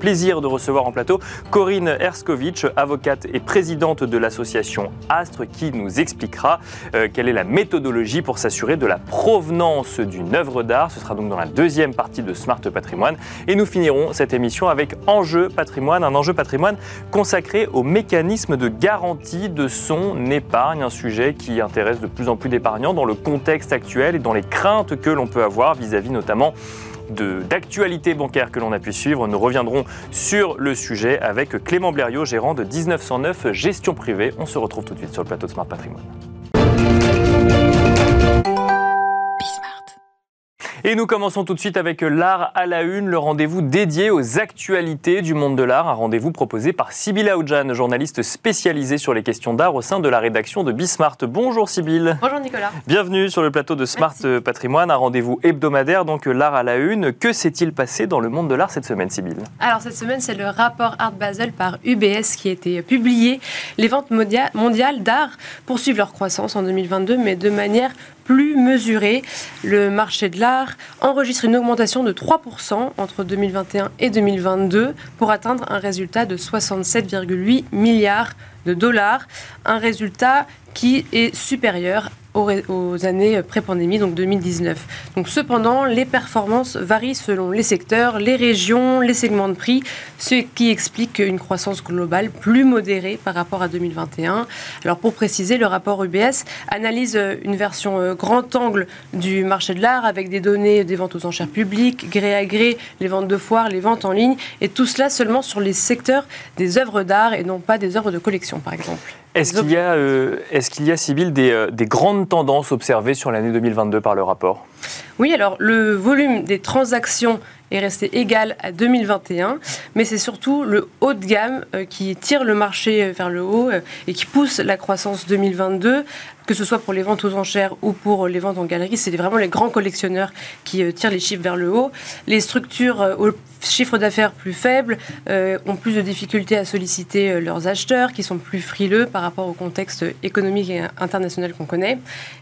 plaisir de recevoir en plateau Corinne Erskovic, avocate et présidente de l'association Astre, qui nous expliquera euh, quelle est la méthodologie pour s'assurer de la provenance d'une œuvre d'art. Ce sera donc dans la deuxième partie de Smart Patrimoine. Et nous finirons cette émission avec Enjeu Patrimoine, un enjeu patrimoine consacré au mécanisme de garantie de son épargne, un sujet qui intéresse de plus en plus d'épargnants dans le contexte actuel et dans les craintes que l'on peut avoir vis-à-vis notamment d'actualité bancaire que l'on a pu suivre. Nous reviendrons sur le sujet avec Clément Blériot, gérant de 1909 Gestion Privée. On se retrouve tout de suite sur le plateau de Smart Patrimoine. Et nous commençons tout de suite avec l'art à la une, le rendez-vous dédié aux actualités du monde de l'art, un rendez-vous proposé par Sybille Aoudjan, journaliste spécialisée sur les questions d'art au sein de la rédaction de Bismart. Bonjour Sybille. Bonjour Nicolas. Bienvenue sur le plateau de Smart Patrimoine, un rendez-vous hebdomadaire, donc l'art à la une. Que s'est-il passé dans le monde de l'art cette semaine, Sybille? Alors cette semaine, c'est le rapport Art Basel par UBS qui a été publié. Les ventes mondiales d'art poursuivent leur croissance en 2022, mais de manière plus mesuré. Le marché de l'art enregistre une augmentation de 3% entre 2021 et 2022 pour atteindre un résultat de 67,8 milliards de dollars, un résultat qui est supérieur aux, années pré-pandémie, donc 2019. Donc cependant, les performances varient selon les secteurs, les régions, les segments de prix, ce qui explique une croissance globale plus modérée par rapport à 2021. Alors pour préciser, le rapport UBS analyse une version euh, grand angle du marché de l'art avec des données des ventes aux enchères publiques, gré à gré, les ventes de foires, les ventes en ligne, et tout cela seulement sur les secteurs des œuvres d'art et non pas des œuvres de collection, par exemple. Est-ce qu'il y a, euh, est-ce qu'il y a, Sybille, des, euh, des grandes tendances observées sur l'année 2022 par le rapport? Oui, alors le volume des transactions est resté égal à 2021, mais c'est surtout le haut de gamme euh, qui tire le marché vers le haut et qui pousse la croissance 2022 que ce soit pour les ventes aux enchères ou pour les ventes en galerie, c'est vraiment les grands collectionneurs qui euh, tirent les chiffres vers le haut. Les structures euh, au chiffre d'affaires plus faibles euh, ont plus de difficultés à solliciter leurs acheteurs, qui sont plus frileux par rapport au contexte économique et international qu'on connaît.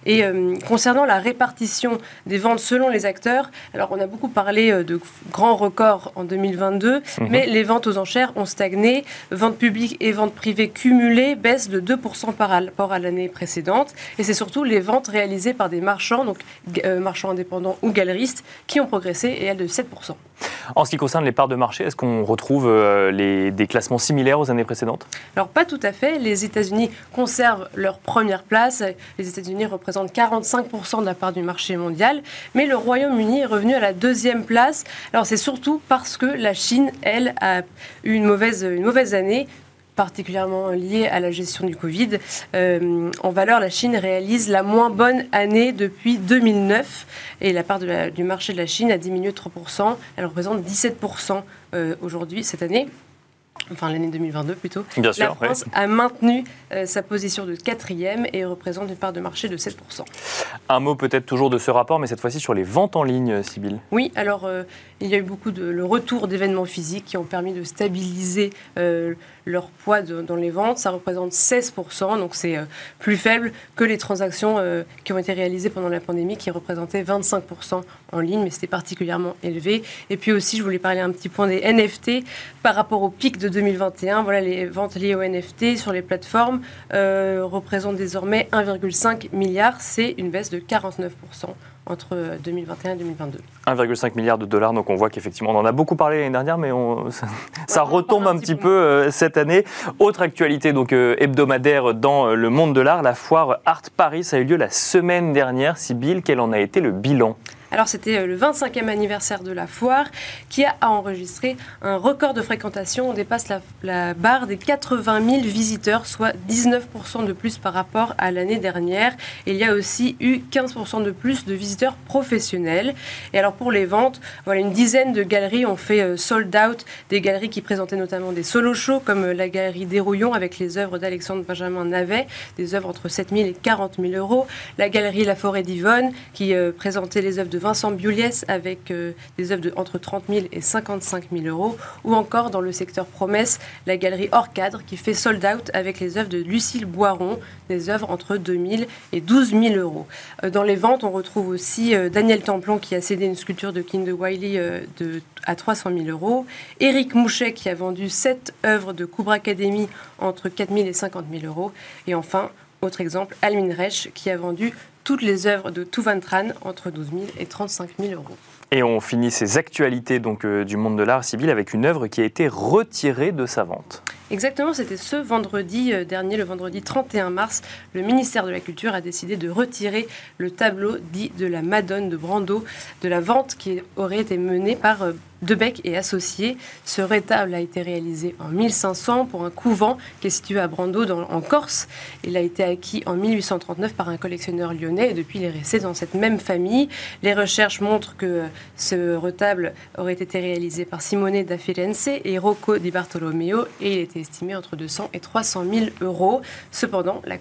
Et concernant la répartition des ventes selon les acteurs, alors on a beaucoup parlé de grands records en 2022, mhm. mais les ventes aux enchères ont stagné. Ventes publiques et ventes privées cumulées baissent de 2% par rapport à l'année précédente. Et c'est surtout les ventes réalisées par des marchands, donc euh, marchands indépendants ou galeristes, qui ont progressé et elles de 7%. En ce qui concerne les parts de marché, est-ce qu'on retrouve euh, des classements similaires aux années précédentes? Alors pas tout à fait. Les États-Unis conservent leur première place. Les États-Unis représentent 45% de la part du marché mondial, mais le Royaume-Uni est revenu à la deuxième place. Alors c'est surtout parce que la Chine, elle, a eu une mauvaise année particulièrement lié à la gestion du Covid. Euh, en valeur, la Chine réalise la moins bonne année depuis 2009 et la part du marché de la Chine a diminué de 3%. Elle représente 17% euh, aujourd'hui, cette année enfin l'année 2022 plutôt, Bien la France a maintenu euh, sa position de quatrième et représente une part de marché de 7%. Un mot peut-être toujours de ce rapport, mais cette fois-ci sur les ventes en ligne, Sybille. Oui, alors euh, il y a eu beaucoup de le retour d'événements physiques qui ont permis de stabiliser euh, leur poids dans les ventes. Ça représente 16%, donc c'est plus faible que les transactions qui ont été réalisées pendant la pandémie, qui représentaient 25% en ligne, mais c'était particulièrement élevé. Et puis aussi, je voulais parler un petit point des NFT par rapport au pic de 2021. Voilà, les ventes liées aux NFT sur les plateformes euh, représentent désormais 1,5 milliard. C'est une baisse de 49% entre 2021 et 2022. 1,5 milliard de dollars, donc on voit qu'effectivement, on en a beaucoup parlé l'année dernière, mais on, ça, retombe un, petit peu, euh, cette année. Autre actualité donc euh, hebdomadaire dans le monde de l'art, la foire Art Paris a eu lieu la semaine dernière. Sybille, quel en a été le bilan? Alors c'était le 25e anniversaire de la foire qui a enregistré un record de fréquentation. On dépasse la, barre des 80 000 visiteurs, soit 19% de plus par rapport à l'année dernière. il y a aussi eu 15% de plus de visiteurs professionnels. Et alors pour les ventes, voilà, une dizaine de galeries ont fait sold out, des galeries qui présentaient notamment des solo shows comme la galerie Dérouillon avec les œuvres d'Alexandre Benjamin Navet, des œuvres entre 7 000 et 40 000 euros. La galerie La Forêt d'Yvonne qui euh, présentait les œuvres de Vincent Biuliès avec euh, des œuvres de entre 30 000 et 55 000 euros. Ou encore dans le secteur promesse, la galerie Hors Cadre qui fait sold out avec les œuvres de Lucille Boiron, des œuvres entre 2 000 et 12 000 euros. Euh, dans les ventes, on retrouve aussi Daniel Templon qui a cédé une sculpture de King de Wiley de, à 300 000 euros. Éric Mouchet qui a vendu 7 œuvres de Coubra Academy entre 4 000 et 50 000 euros. Et enfin, autre exemple, Almin Reich qui a vendu toutes les œuvres de Tuvan Tran entre 12 000 et 35 000 euros. Et on finit ces actualités donc, euh, du monde de l'art civil avec une œuvre qui a été retirée de sa vente. Exactement, c'était ce vendredi euh, dernier, le vendredi 31 mars, le ministère de la Culture a décidé de retirer le tableau dit de la Madone de Brando de la vente qui aurait été menée par euh, Debec et associés. Ce rétable a été réalisé en 1500 pour un couvent qui est situé à Brando en Corse. Il a été acquis en 1839 par un collectionneur lyonnais et depuis il est resté dans cette même famille. Les recherches montrent que ce retable aurait été réalisé par Simone da Firenze et Rocco di Bartolomeo et il était estimé entre 200 et 300 000 euros. Cependant, la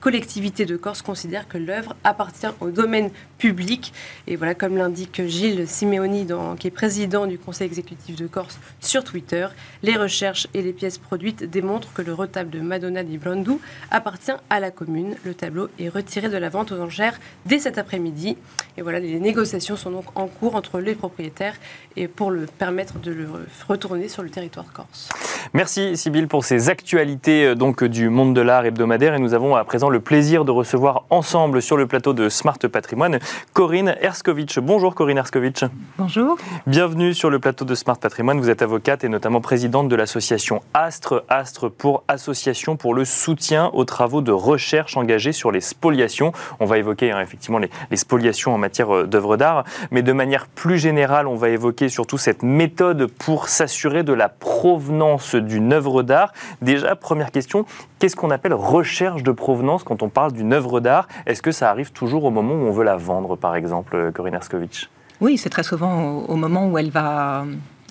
collectivité de Corse considère que l'œuvre appartient au domaine public et voilà comme l'indique Gilles Simeoni qui est président du Conseil exécutif de Corse sur Twitter. Les recherches et les pièces produites démontrent que le retable de Madonna di Brandou appartient à la commune. Le tableau est retiré de la vente aux enchères dès cet après-midi. Et voilà, les négociations sont donc en cours entre les propriétaires et pour le permettre de le retourner sur le territoire corse. Merci Sybille pour ces actualités euh, donc du monde de l'art hebdomadaire et nous avons à présent le plaisir de recevoir ensemble sur le plateau de Smart Patrimoine Corinne Erskovitch. Bonjour Corinne Erskovitch. Bonjour. Bienvenue sur le plateau de Smart Patrimoine. Vous êtes avocate et notamment présidente de l'association Astre, Astre pour Association pour le soutien aux travaux de recherche engagés sur les spoliations. On va évoquer hein, effectivement les, les, spoliations en matière euh, d'œuvres d'art, mais de manière plus générale, on va évoquer surtout cette méthode pour s'assurer de la provenance d'une œuvre d'art. Déjà, première question, qu'est-ce qu'on appelle recherche de provenance quand on parle d'une œuvre d'art? Est-ce que ça arrive toujours au moment où on veut la vendre, par exemple, euh, Corinne Erskovitch oui, c'est très souvent au, moment où elle va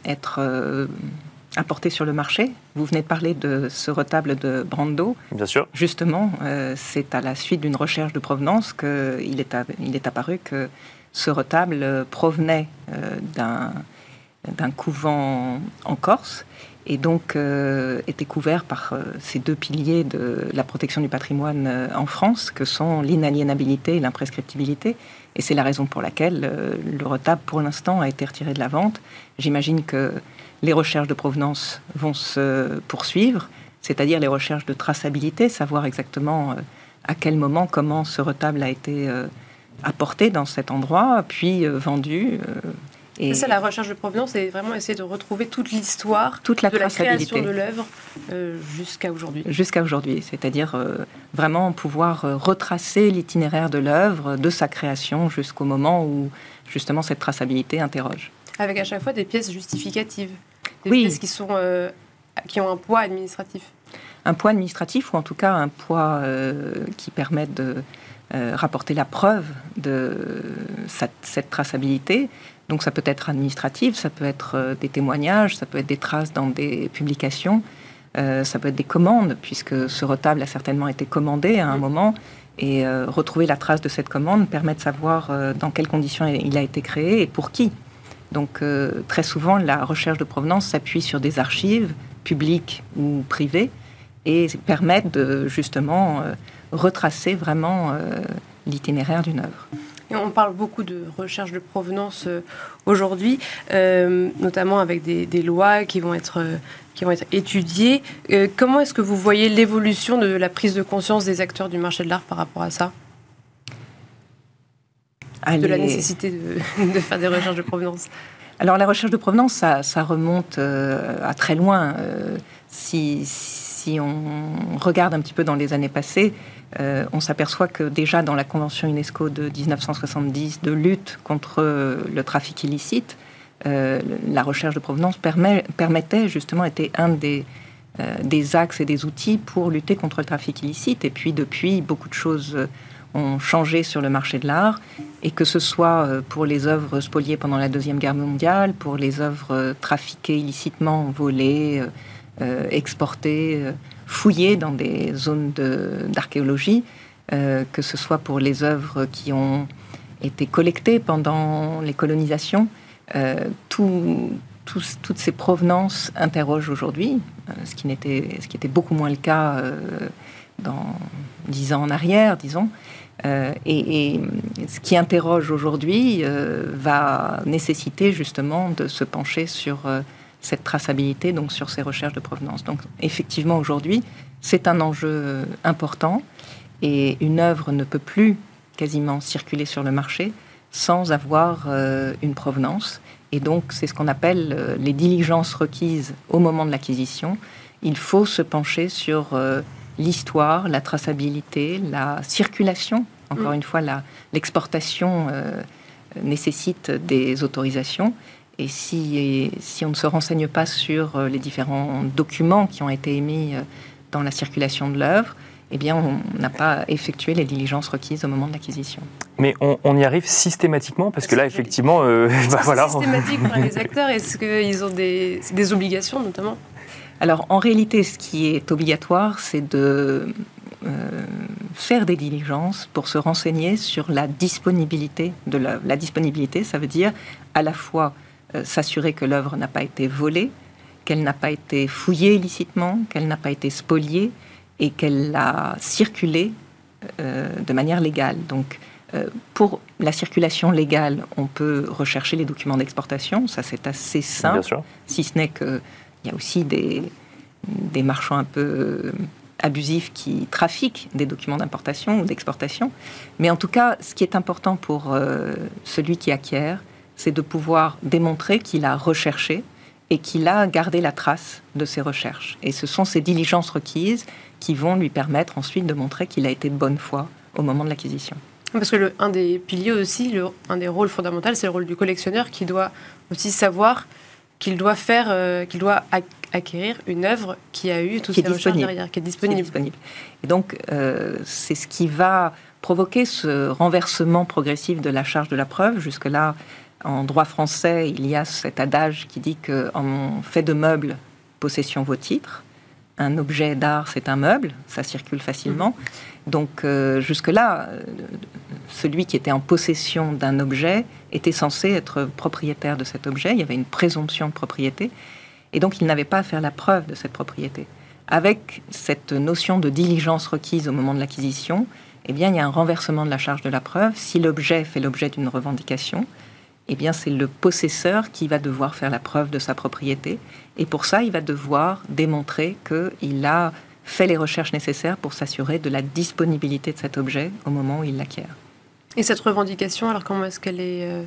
être euh, apportée sur le marché. Vous venez de parler de ce retable de Brando. Bien sûr. Justement, euh, c'est à la suite d'une recherche de provenance qu'il est, il est apparu que ce retable provenait euh, d'un couvent en Corse et donc était couvert par ces deux piliers de la protection du patrimoine en France, que sont l'inaliénabilité et l'imprescriptibilité. Et c'est la raison pour laquelle euh, le retable, pour l'instant, a été retiré de la vente. J'imagine que les recherches de provenance vont se poursuivre, c'est-à-dire les recherches de traçabilité, savoir exactement euh, à quel moment, comment ce retable a été euh, apporté dans cet endroit, puis vendu, et c'est la recherche de provenance, c'est vraiment essayer de retrouver toute l'histoire toute la de la création de l'œuvre euh, jusqu'à aujourd'hui. Jusqu'à aujourd'hui, c'est-à-dire euh, vraiment pouvoir euh, retracer l'itinéraire de l'œuvre, de sa création jusqu'au moment où justement cette traçabilité interroge. Avec à chaque fois des pièces justificatives, des oui. pièces qui, sont, qui ont un poids administratif. Un poids administratif ou en tout cas un poids qui permet de rapporter la preuve de cette, cette traçabilité donc ça peut être administratif, ça peut être euh, des témoignages, ça peut être des traces dans des publications, euh, ça peut être des commandes, puisque ce retable a certainement été commandé à un moment. Et euh, retrouver la trace de cette commande permet de savoir dans quelles conditions il a été créé et pour qui. Donc très souvent, la recherche de provenance s'appuie sur des archives publiques ou privées et permettent de justement retracer vraiment l'itinéraire d'une œuvre on parle beaucoup de recherche de provenance euh, aujourd'hui, euh, notamment avec des, lois qui vont être, euh, qui vont être étudiées. comment est-ce que vous voyez l'évolution de la prise de conscience des acteurs du marché de l'art par rapport à ça? De la nécessité de, faire des recherches de provenance alors la recherche de provenance, ça, remonte à très loin. si, si on regarde un petit peu dans les années passées, euh, on s'aperçoit que déjà dans la Convention UNESCO de 1970 de lutte contre le trafic illicite, euh, la recherche de provenance permettait justement, était un des, euh, des axes et des outils pour lutter contre le trafic illicite. Et puis depuis, beaucoup de choses ont changé sur le marché de l'art, et que ce soit pour les œuvres spoliées pendant la Deuxième Guerre mondiale, pour les œuvres trafiquées illicitement, volées, exportées fouillées dans des zones d'archéologie, euh, que ce soit pour les œuvres qui ont été collectées pendant les colonisations. Euh, toutes ces provenances interrogent aujourd'hui, euh, ce qui était beaucoup moins le cas dans dix ans en arrière, disons. et, ce qui interroge aujourd'hui va nécessiter justement de se pencher sur cette traçabilité, donc sur ces recherches de provenance. Donc effectivement, aujourd'hui, c'est un enjeu important et une œuvre ne peut plus quasiment circuler sur le marché sans avoir euh, une provenance. Et donc, c'est ce qu'on appelle euh, les diligences requises au moment de l'acquisition. Il faut se pencher sur euh, l'histoire, la traçabilité, la circulation. Encore mm. une fois, l'exportation nécessite des autorisations. Et si, si on ne se renseigne pas sur euh, les différents documents qui ont été émis euh, dans la circulation de l'œuvre, eh bien, on n'a pas effectué les diligences requises au moment de l'acquisition. Mais on, y arrive systématiquement Parce que là, effectivement, euh, bah, voilà. systématique pour les acteurs Est-ce qu'ils ont des, des, obligations, notamment? Alors, en réalité, ce qui est obligatoire, c'est de faire des diligences pour se renseigner sur la disponibilité de l'œuvre. La disponibilité, ça veut dire à la fois euh, s'assurer que l'œuvre n'a pas été volée, qu'elle n'a pas été fouillée illicitement, qu'elle n'a pas été spoliée et qu'elle a circulé euh, de manière légale. Donc, euh, pour la circulation légale, on peut rechercher les documents d'exportation. Ça, c'est assez simple. Si ce n'est qu'il y a aussi des, des marchands un peu abusifs qui trafiquent des documents d'importation ou d'exportation. Mais en tout cas, ce qui est important pour celui qui acquiert, c'est de pouvoir démontrer qu'il a recherché et qu'il a gardé la trace de ses recherches. Et ce sont ces diligences requises qui vont lui permettre ensuite de montrer qu'il a été de bonne foi au moment de l'acquisition. Parce que le, un des piliers aussi, le, un des rôles fondamentaux, c'est le rôle du collectionneur qui doit aussi savoir qu'il doit faire, euh, qu'il doit acquérir une œuvre qui a eu toutes ces recherches derrière, qui est disponible. disponible. Et donc, euh, c'est ce qui va provoquer ce renversement progressif de la charge de la preuve. Jusque-là, en droit français, il y a cet adage qui dit qu'en fait de meubles, possession vaut titre. Un objet d'art, c'est un meuble, ça circule facilement. Donc euh, jusque-là, euh, celui qui était en possession d'un objet était censé être propriétaire de cet objet. Il y avait une présomption de propriété. Et donc il n'avait pas à faire la preuve de cette propriété. Avec cette notion de diligence requise au moment de l'acquisition, eh bien, il y a un renversement de la charge de la preuve. Si l'objet fait l'objet d'une revendication, eh bien, c'est le possesseur qui va devoir faire la preuve de sa propriété. Et pour ça, il va devoir démontrer qu'il a fait les recherches nécessaires pour s'assurer de la disponibilité de cet objet au moment où il l'acquiert. Et cette revendication, alors comment est-ce qu'elle est euh,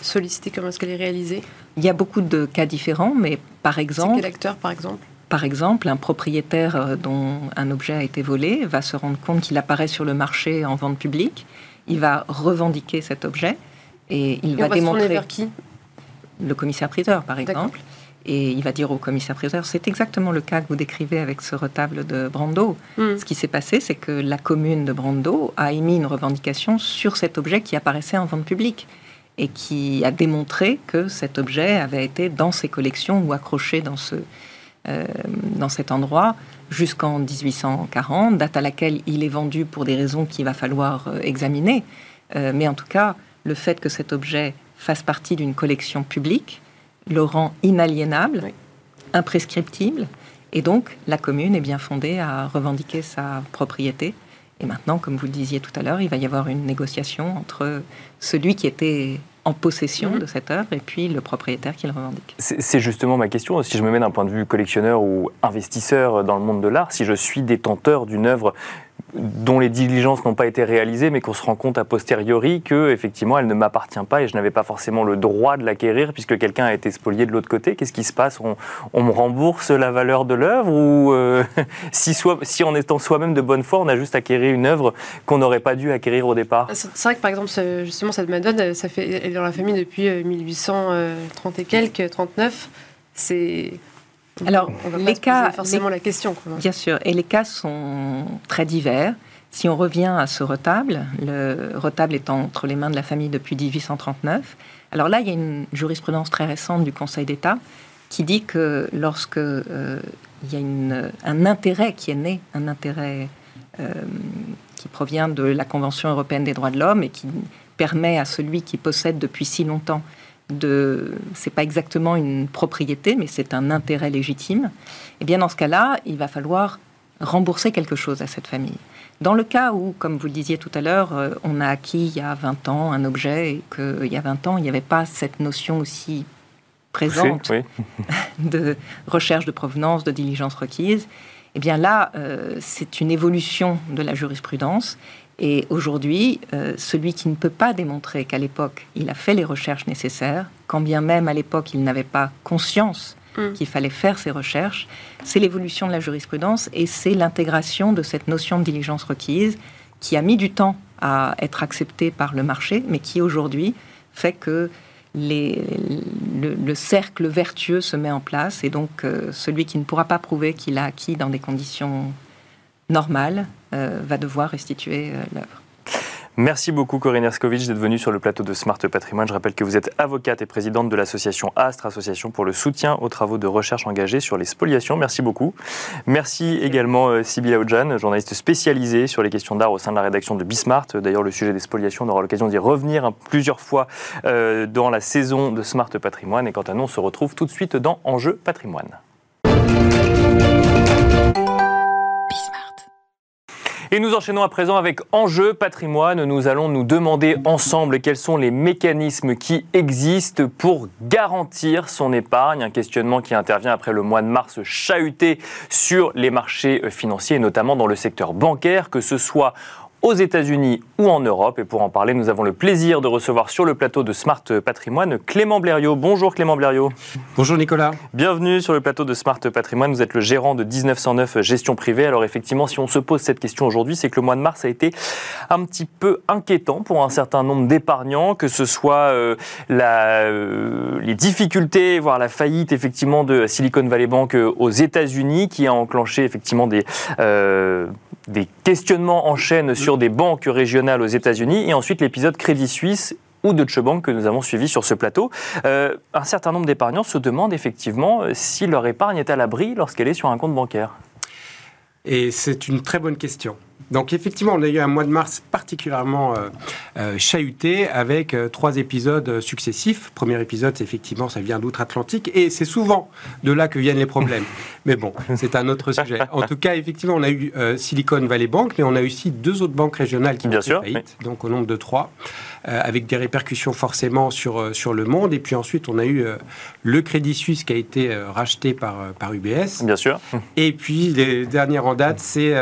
sollicitée, comment est-ce qu'elle est réalisée? Il y a beaucoup de cas différents, mais par exemple... Quel acteur, par exemple? Par exemple, un propriétaire euh, dont un objet a été volé va se rendre compte qu'il apparaît sur le marché en vente publique. Il va revendiquer cet objet et il va, démontrer. vers qui? Le commissaire-priseur, par exemple. Et il va dire au commissaire-priseur, c'est exactement le cas que vous décrivez avec ce retable de Brando. Hmm. Ce qui s'est passé, c'est que la commune de Brando a émis une revendication sur cet objet qui apparaissait en vente publique et qui a démontré que cet objet avait été dans ses collections ou accroché dans, ce, euh, dans cet endroit jusqu'en 1840, date à laquelle il est vendu pour des raisons qu'il va falloir euh, examiner. Euh, mais en tout cas, le fait que cet objet fasse partie d'une collection publique le rend inaliénable, imprescriptible, et donc la commune est bien fondée à revendiquer sa propriété. Et maintenant, comme vous le disiez tout à l'heure, il va y avoir une négociation entre celui qui était en possession mhm. de cette œuvre et puis le propriétaire qui le revendique. C'est justement ma question. Si je me mets d'un point de vue collectionneur ou investisseur dans le monde de l'art, si je suis détenteur d'une œuvre dont les diligences n'ont pas été réalisées, mais qu'on se rend compte a posteriori que effectivement elle ne m'appartient pas et je n'avais pas forcément le droit de l'acquérir puisque quelqu'un a été spolié de l'autre côté. Qu'est-ce qui se passe? On, me rembourse la valeur de l'œuvre ou euh, si, en étant soi-même de bonne foi, on a juste acquéri une œuvre qu'on n'aurait pas dû acquérir au départ? C'est vrai que par exemple, justement cette Madone, ça fait, elle est dans la famille depuis 1830 et quelques, 39. C'est alors, les cas, forcément la question. Bien sûr, et les cas sont très divers. Si on revient à ce retable, le retable étant entre les mains de la famille depuis 1839, alors là, il y a une jurisprudence très récente du Conseil d'État qui dit que lorsque euh, il y a une, un intérêt qui est né, un intérêt euh, qui provient de la Convention européenne des droits de l'homme et qui permet à celui qui possède depuis si longtemps de, c'est pas exactement une propriété, mais c'est un intérêt légitime, et eh bien dans ce cas-là, il va falloir rembourser quelque chose à cette famille. Dans le cas où, comme vous le disiez tout à l'heure, euh, on a acquis il y a 20 ans un objet et qu'il y a 20 ans, il n'y avait pas cette notion aussi présente de recherche de provenance, de diligence requise, eh bien là, euh, c'est une évolution de la jurisprudence et aujourd'hui, euh, celui qui ne peut pas démontrer qu'à l'époque, il a fait les recherches nécessaires, quand bien même à l'époque, il n'avait pas conscience mm. qu'il fallait faire ces recherches, c'est l'évolution de la jurisprudence et c'est l'intégration de cette notion de diligence requise qui a mis du temps à être acceptée par le marché, mais qui aujourd'hui fait que le, cercle vertueux se met en place et donc euh, celui qui ne pourra pas prouver qu'il a acquis dans des conditions normales va devoir restituer euh, l'œuvre. Merci beaucoup Corinne Erskovic d'être venue sur le plateau de Smart Patrimoine. Je rappelle que vous êtes avocate et présidente de l'association ASTRE, association pour le soutien aux travaux de recherche engagés sur les spoliations. Merci beaucoup. Merci également euh, Sybilla Ojan, journaliste spécialisée sur les questions d'art au sein de la rédaction de Bismart. D'ailleurs, le sujet des spoliations, on aura l'occasion d'y revenir plusieurs fois dans la saison de Smart Patrimoine. Et quant à nous, on se retrouve tout de suite dans Enjeu Patrimoine. Et nous enchaînons à présent avec Enjeu patrimoine. Nous allons nous demander ensemble quels sont les mécanismes qui existent pour garantir son épargne. Un questionnement qui intervient après le mois de mars chahuté sur les marchés financiers, notamment dans le secteur bancaire, que ce soit aux États-Unis ou en Europe. Et pour en parler, nous avons le plaisir de recevoir sur le plateau de Smart Patrimoine Clément Blériot. Bonjour Clément Blériot. Bonjour Nicolas. Bienvenue sur le plateau de Smart Patrimoine. Vous êtes le gérant de 1909 Gestion Privée. Alors effectivement, si on se pose cette question aujourd'hui, c'est que le mois de mars a été un petit peu inquiétant pour un certain nombre d'épargnants, que ce soit euh, la, euh, les difficultés, voire la faillite effectivement de Silicon Valley Bank euh, aux États-Unis, qui a enclenché effectivement des des questionnements en chaîne sur des banques régionales aux États-Unis, et ensuite l'épisode Crédit Suisse ou Deutsche Bank que nous avons suivi sur ce plateau. Euh, un certain nombre d'épargnants se demandent effectivement euh, si leur épargne est à l'abri lorsqu'elle est sur un compte bancaire. Et c'est une très bonne question. Donc effectivement, on a eu un mois de mars particulièrement euh, euh, chahuté avec euh, trois épisodes successifs. Premier épisode, effectivement, ça vient d'outre-Atlantique et c'est souvent de là que viennent les problèmes. Mais bon, c'est un autre sujet. En tout cas, effectivement, on a eu Silicon Valley Bank, mais on a aussi deux autres banques régionales qui ont fait faillite, donc au nombre de trois, avec des répercussions forcément sur, sur le monde. Et puis ensuite, on a eu le Crédit Suisse qui a été racheté par, par UBS. Bien sûr. Et puis, les dernières en date, c'est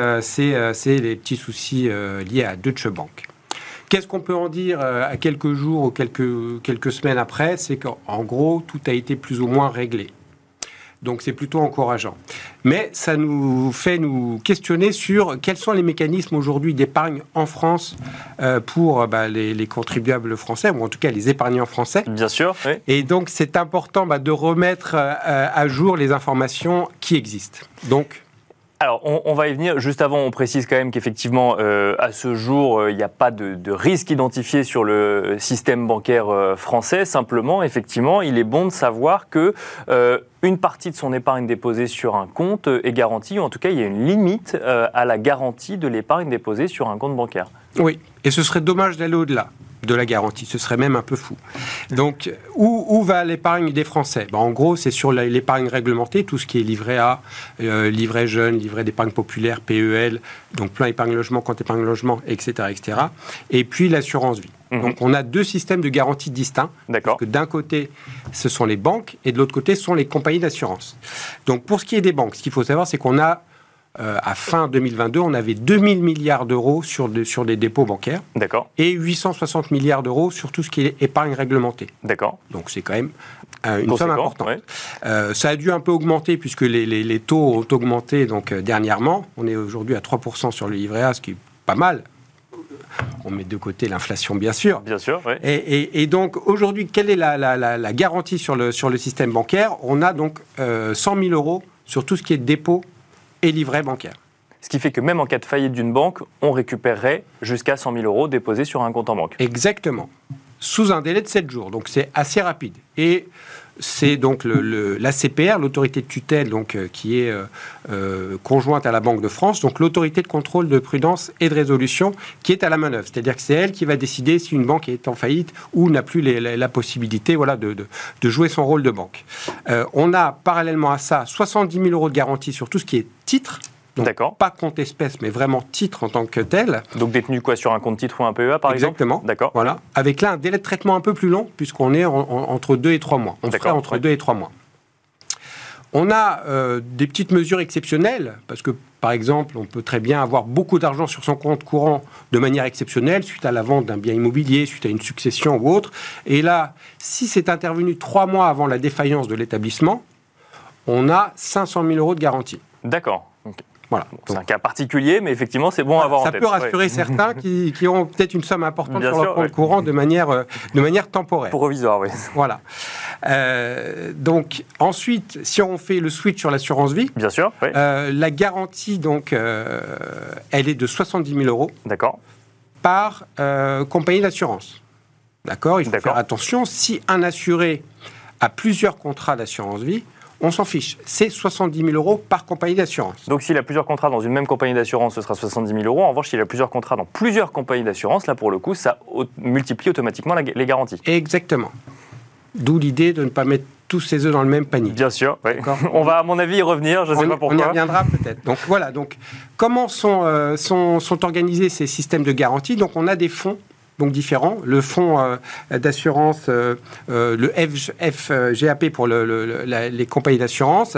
les petits soucis euh, liés à Deutsche Bank. Qu'est-ce qu'on peut en dire euh, à quelques jours ou quelques, quelques semaines après? C'est qu'en gros, tout a été plus ou moins réglé. Donc c'est plutôt encourageant. Mais ça nous fait nous questionner sur quels sont les mécanismes aujourd'hui d'épargne en France euh, pour bah, les, contribuables français, ou en tout cas les épargnants français. Bien sûr. Et donc c'est important bah, de remettre à jour les informations qui existent. Donc alors, on, va y venir. Juste avant, on précise quand même qu'effectivement, euh, à ce jour, euh, il n'y a pas de, risque identifié sur le système bancaire euh, français. Simplement, effectivement, il est bon de savoir que une partie de son épargne déposée sur un compte est garantie, ou en tout cas, il y a une limite à la garantie de l'épargne déposée sur un compte bancaire. Oui, et ce serait dommage d'aller au-delà de la garantie. Ce serait même un peu fou. Donc, où, va l'épargne des Français? Ben, En gros, c'est sur l'épargne réglementée, tout ce qui est livret A, euh, livret jeune, livret d'épargne populaire, PEL, donc plein épargne logement, compte épargne logement, etc. etc. et puis l'assurance vie. Mhm. Donc, on a deux systèmes de garantie distincts. D'accord. que d'un côté, ce sont les banques et de l'autre côté, ce sont les compagnies d'assurance. Donc, pour ce qui est des banques, ce qu'il faut savoir, c'est qu'on a euh, à fin 2022, on avait 2000 milliards d'euros sur, de- sur des dépôts bancaires D'accord, et 860 milliards d'euros sur tout ce qui est épargne réglementée. d'accord. Donc c'est quand même euh, une somme importante. ouais. Euh, ça a dû un peu augmenter puisque les, les- les taux ont augmenté donc, euh, dernièrement. On est aujourd'hui à 3% sur le livret A, ce qui est pas mal. On met de côté l'inflation, bien sûr. Bien sûr, ouais. Et, et- et donc aujourd'hui, quelle est la, la- la- la garantie sur le, sur le système bancaire? On a donc euh, 100 000 euros sur tout ce qui est dépôt et livret bancaire. Ce qui fait que même en cas de faillite d'une banque, on récupérerait jusqu'à 100 000 euros déposés sur un compte en banque. Exactement. Sous un délai de 7 jours. Donc c'est assez rapide. Et c'est donc le, le- l'ACPR, l'autorité de tutelle, euh, qui est euh, euh, conjointe à la Banque de France, donc l'autorité de contrôle de prudence et de résolution, qui est à la manœuvre. C'est-à-dire que c'est elle qui va décider si une banque est en faillite ou n'a plus la, possibilité de, jouer son rôle de banque. On a parallèlement à ça 70 000 euros de garantie sur tout ce qui est titre. D'accord. Pas compte espèce, mais vraiment titre en tant que tel. Donc détenu quoi sur un compte titre ou un PEA par Exactement. exemple D'accord. Voilà. Avec là un délai de traitement un peu plus long, puisqu'on est en- en- entre 2 et 3 mois. On ferait entre ouais. 2 et 3 mois. On a euh, des petites mesures exceptionnelles, parce que par exemple, on peut très bien avoir beaucoup d'argent sur son compte courant de manière exceptionnelle, suite à la vente d'un bien immobilier, suite à une succession ou autre. Et là, si c'est intervenu trois mois avant la défaillance de l'établissement, on a 500 000 euros de garantie. D'accord. Voilà. C'est un cas particulier, mais effectivement, c'est bon à avoir en ça tête. peut Ouais. rassurer certains qui, qui ont peut-être une somme importante Bien sur leur compte ouais. courant de manière, euh, de manière temporaire. Provisoire, oui. Voilà. Euh, donc ensuite, si on fait le switch sur l'assurance vie, Bien sûr, oui. euh, la garantie donc, elle est de 70 000 euros D'accord. par compagnie d'assurance. D'accord? Il faut faire attention. Si un assuré a plusieurs contrats d'assurance vie, on s'en fiche. C'est 70 000 euros par compagnie d'assurance. Donc s'il a plusieurs contrats dans une même compagnie d'assurance, ce sera 70 000 euros. En revanche, s'il a plusieurs contrats dans plusieurs compagnies d'assurance, là pour le coup, ça multiplie automatiquement les garanties. Exactement. D'où l'idée de ne pas mettre tous ses œufs dans le même panier. Bien sûr, oui. On va à mon avis y revenir, je ne sais on, pas y- on y pourquoi. reviendra peut-être. Donc voilà, donc comment sont, euh, sont, sont organisés ces systèmes de garantie? Donc on a des fonds donc différents. Le fonds euh, d'assurance, euh, euh, le FGAP pour le- le- le- la- les compagnies d'assurance,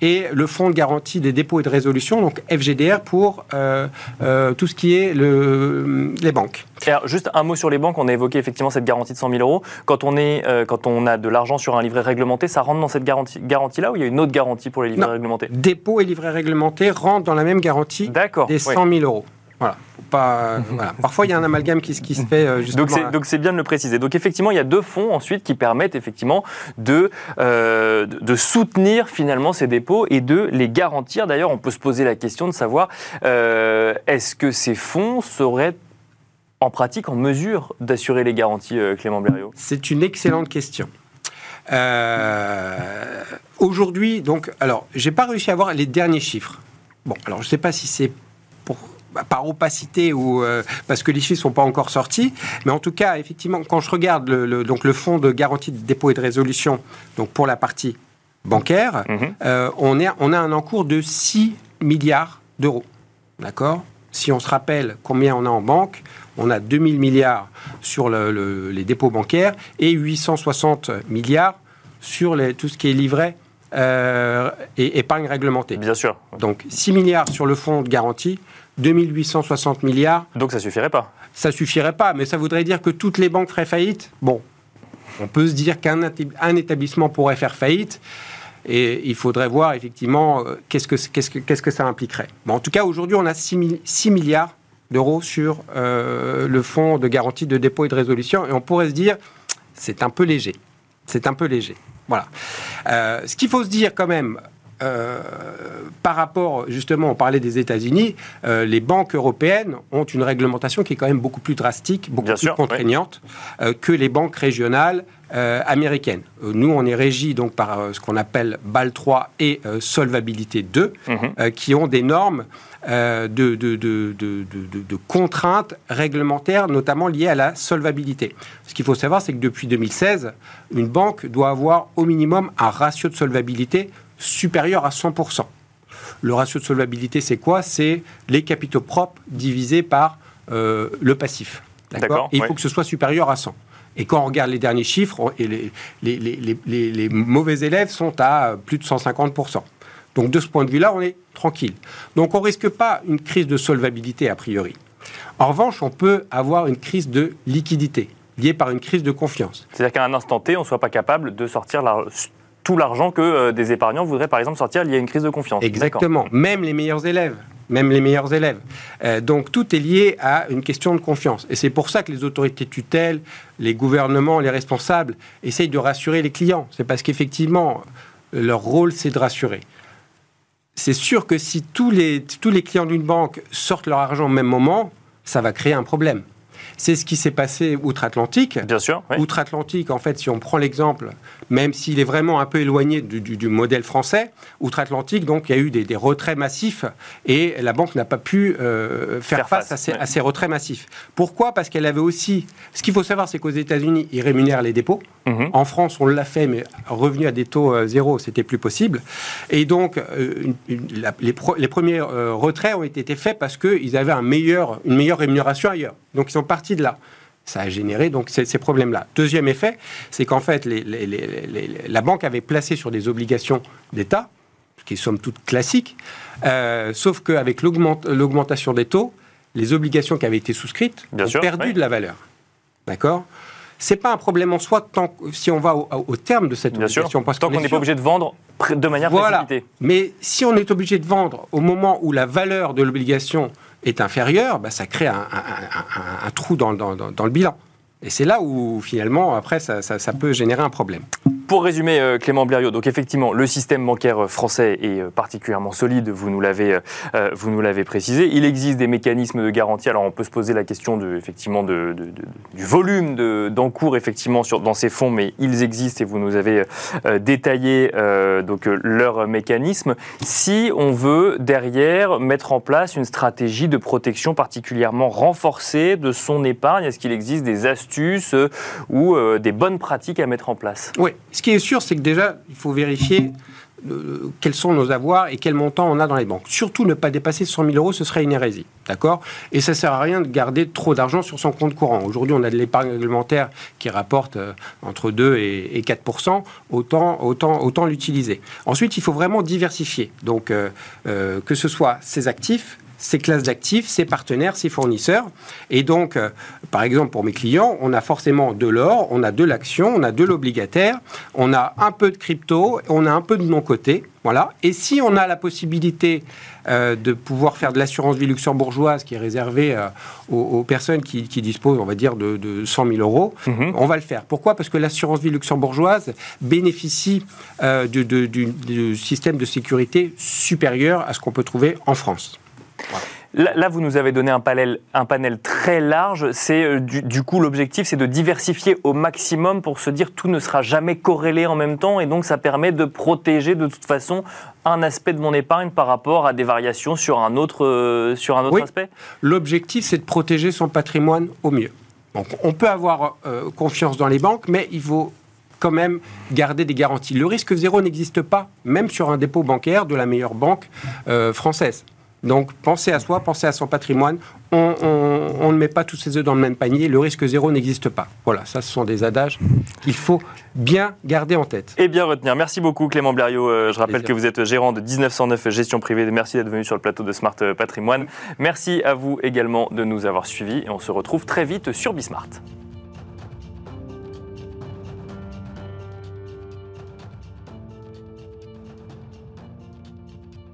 et le fonds de garantie des dépôts et de résolution, donc FGDR pour tout ce qui est le, les banques. Alors, juste un mot sur les banques. On a évoqué effectivement cette garantie de 100 000 euros. Quand on, est, quand on a de l'argent sur un livret réglementé, ça rentre dans cette garantie- garantie-là ou il y a une autre garantie pour les livrets Non. réglementés? Dépôts et livrets réglementés rentrent dans la même garantie des ouais. 100 000 euros. Voilà. Faut Pas, voilà. Parfois, il y a un amalgame qui, se- qui se fait euh, justement. Donc c'est, bien de le préciser. Donc effectivement, il y a deux fonds ensuite qui permettent effectivement de, euh, de soutenir finalement ces dépôts et de les garantir. D'ailleurs, on peut se poser la question de savoir euh, est-ce que ces fonds seraient en pratique en mesure d'assurer les garanties, euh, Clément Blériot? C'est une excellente question. Aujourd'hui, donc, alors, j'ai pas réussi à avoir les derniers chiffres. Bon, alors je sais pas si c'est pour par opacité ou euh, parce que les chiffres sont pas encore sortis, mais en tout cas, effectivement, quand je regarde le, le- donc le fonds de garantie de dépôt et de résolution, donc pour la partie bancaire, Mhm. euh, on, est, on a un encours de 6 milliards d'euros. D'accord? Si on se rappelle combien on a en banque, on a 2000 milliards sur le- le- les dépôts bancaires et 860 milliards sur les- tout ce qui est livret euh, et épargne réglementée. Bien sûr. Donc 6 milliards sur le fonds de garantie, 2860 milliards, Donc ça suffirait pas. ça suffirait pas, mais ça voudrait dire que toutes les banques feraient faillite? Bon, on peut se dire qu'un étab- un établissement pourrait faire faillite. Et il faudrait voir effectivement euh, qu'est-ce que, qu'est-ce que, qu'est-ce que ça impliquerait. Bon, en tout cas, aujourd'hui, on a 6, milliards d'euros sur euh, le fonds de garantie de dépôt et de résolution. Et on pourrait se dire, c'est un peu léger. C'est un peu léger. Voilà. Euh, ce qu'il faut se dire quand même, euh, par rapport, justement, on parlait des États-Unis, euh, les banques européennes ont une réglementation qui est quand même beaucoup plus drastique, beaucoup Bien plus sûr, contraignante euh, que les banques régionales américaines. Nous, on est régi donc par ce qu'on appelle BAL 3 et Solvabilité 2, Mhm. qui ont des normes de- de contraintes réglementaires, notamment liées à la solvabilité. Ce qu'il faut savoir, c'est que depuis 2016, une banque doit avoir au minimum un ratio de solvabilité supérieur à 100%. Le ratio de solvabilité, c'est quoi? C'est les capitaux propres divisés par euh, le passif. D'accord, il ouais. faut que ce soit supérieur à 100. Et quand on regarde les derniers chiffres, et les, les, mauvais élèves sont à euh, plus de 150%. Donc de ce point de vue-là, on est tranquille. Donc on risque pas une crise de solvabilité a priori. En revanche, on peut avoir une crise de liquidité liée par une crise de confiance. C'est-à-dire qu'à un instant T, on ne soit pas capable de sortir tout l'argent que euh, des épargnants voudraient par exemple sortir lié à une crise de confiance. Exactement. Même les meilleurs élèves même les meilleurs élèves. Euh, donc tout est lié à une question de confiance. Et c'est pour ça que les autorités tutelles, les gouvernements, les responsables essayent de rassurer les clients. C'est parce qu'effectivement, leur rôle, c'est de rassurer. C'est sûr que si tous les, tous les clients d'une banque sortent leur argent au même moment, ça va créer un problème. C'est ce qui s'est passé outre-Atlantique. Bien sûr. Outre-Atlantique, en fait, si on prend l'exemple, même s'il est vraiment un peu éloigné du, modèle français, outre-Atlantique, donc il y a eu des, retraits massifs et la banque n'a pas pu euh, faire, face, à, ces, retraits massifs. Pourquoi? Parce qu'elle avait aussi. Ce qu'il faut savoir, c'est qu'aux États-Unis, ils rémunèrent les dépôts. Mhm. En France, on l'a fait, mais revenu à des taux euh, zéro, c'était plus possible. Et donc, euh, les, premiers retraits ont été faits parce qu'ils avaient un meilleur, une meilleure rémunération ailleurs. Donc, ils sont partis de là. Ça a généré donc ces, problèmes-là. Deuxième effet, c'est qu'en fait, la banque avait placé sur des obligations d'État, qui sont toutes classiques, euh, sauf qu'avec l'augmentation des taux, les obligations qui avaient été souscrites ont perdu de la valeur. D'accord? C'est pas un problème en soi tant si on va au, terme de cette Bien obligation. Sûr. tant qu'on n'est pas obligé de vendre de manière voilà. Mais si on est obligé de vendre au moment où la valeur de l'obligation est inférieur, bah, ça crée un, trou dans, le bilan. Et c'est là où finalement, après, ça, peut générer un problème. Pour résumer, euh, Clément Blériot, donc effectivement, le système bancaire français est euh, particulièrement solide, vous nous l'avez, euh, vous nous l'avez précisé. Il existe des mécanismes de garantie. Alors on peut se poser la question de, effectivement du volume d'encours effectivement sur, dans ces fonds, mais ils existent et vous nous avez détaillé donc leurs mécanismes. Si on veut derrière mettre en place une stratégie de protection particulièrement renforcée de son épargne, est-ce qu'il existe des astuces ou des bonnes pratiques à mettre en place? Ce qui est sûr, c'est que déjà, il faut vérifier euh, quels sont nos avoirs et quel montant on a dans les banques. Surtout ne pas dépasser 100 000 euros, ce serait une hérésie. D'accord? Et ça ne sert à rien de garder trop d'argent sur son compte courant. Aujourd'hui, on a de l'épargne réglementaire qui rapporte euh, entre 2 et, 4 autant, autant, l'utiliser. Ensuite, il faut vraiment diversifier. Donc, euh, que ce soit ses actifs, ses classes d'actifs, ses partenaires, ses fournisseurs. Et donc, euh, par exemple, pour mes clients, on a forcément de l'or, on a de l'action, on a de l'obligataire, on a un peu de crypto, on a un peu de non-côté. Voilà. Et si on a la possibilité euh, de pouvoir faire de l'assurance vie luxembourgeoise qui est réservée euh, aux, personnes qui, disposent, on va dire, de, 100 000 euros, mhm. on va le faire. Pourquoi? Parce que l'assurance vie luxembourgeoise bénéficie du système de sécurité supérieur à ce qu'on peut trouver en France. Là, vous nous avez donné un panel, un panel très large. C'est euh, du, coup l'objectif, c'est de diversifier au maximum pour se dire tout ne sera jamais corrélé en même temps, et donc ça permet de protéger de toute façon un aspect de mon épargne par rapport à des variations sur un autre, euh, sur un autre aspect. L'objectif, c'est de protéger son patrimoine au mieux. Donc, on peut avoir euh, confiance dans les banques, mais il faut quand même garder des garanties. Le risque zéro n'existe pas, même sur un dépôt bancaire de la meilleure banque française. Donc pensez à soi, pensez à son patrimoine. On, ne met pas tous ses œufs dans le même panier. Le risque zéro n'existe pas. Voilà, ça ce sont des adages qu'il faut bien garder en tête. Et bien retenir. Merci beaucoup Clément Blériot. Euh, je rappelle que vous êtes gérant de 1909 Gestion Privée. Merci d'être venu sur le plateau de Smart Patrimoine. Merci à vous également de nous avoir suivis et on se retrouve très vite sur Bismart.